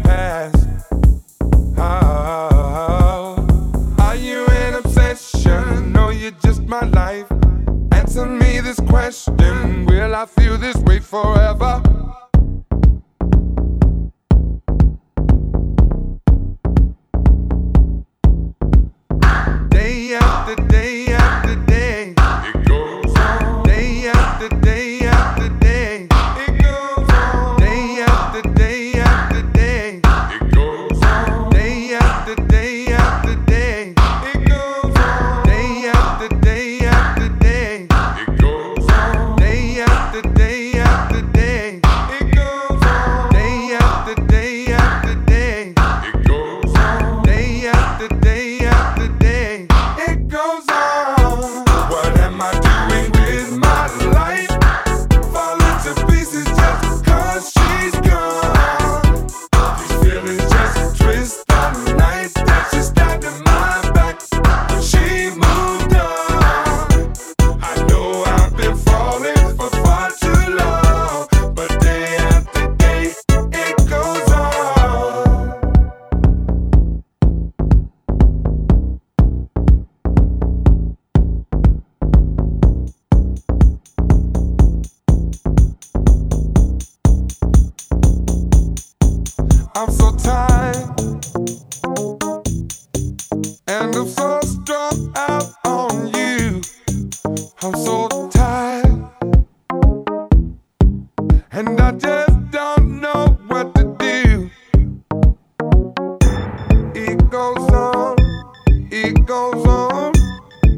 past.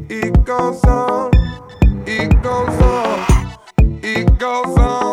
it goes on, it goes on, it goes on.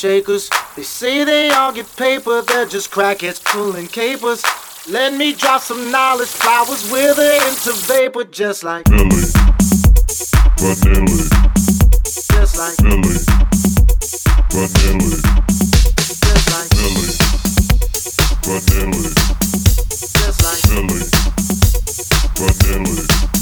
Shakers. They say they all get paper, they're just crackheads pulling capers. Let me drop some knowledge, flowers wither into vapor, just like Milli, Vanilli, just like Milli, Vanilli, just like Milli, Vanilli, just like Vanilli.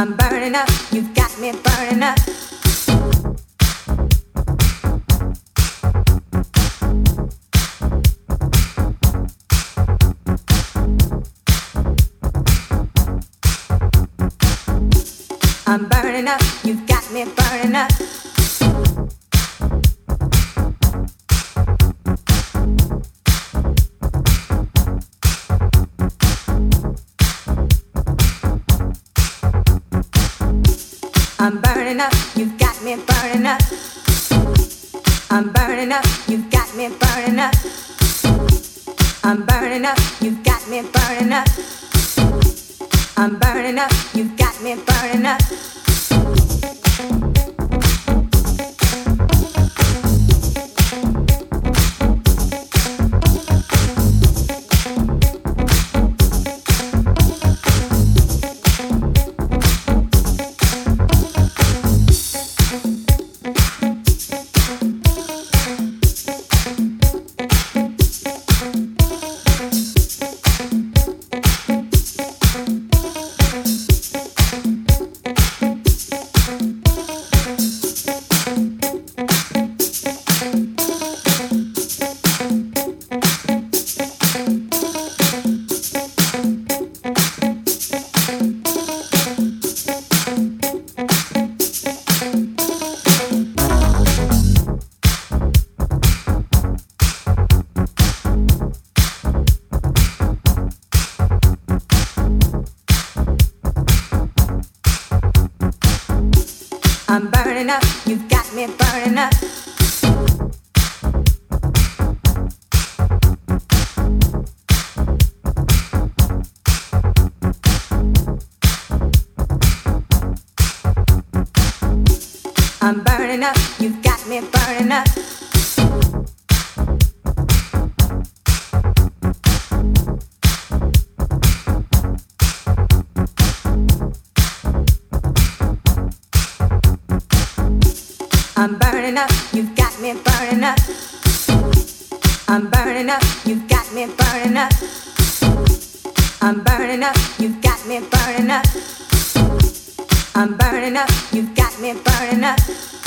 I'm burning up, you've got me burning up. I'm burning up, You got me burning up. I'm burning up, you've got me burning up. I'm burning up, you've got me burning up. I'm burning up, you've got me burning up. I'm burning up, you've got me burning up. I'm burning up. You've got me burning up. I'm burning up, you've got me burning up. I'm burning up, you've got me burning up. I'm burning up, you've got me burning up. I'm burning up, you've got me burning up.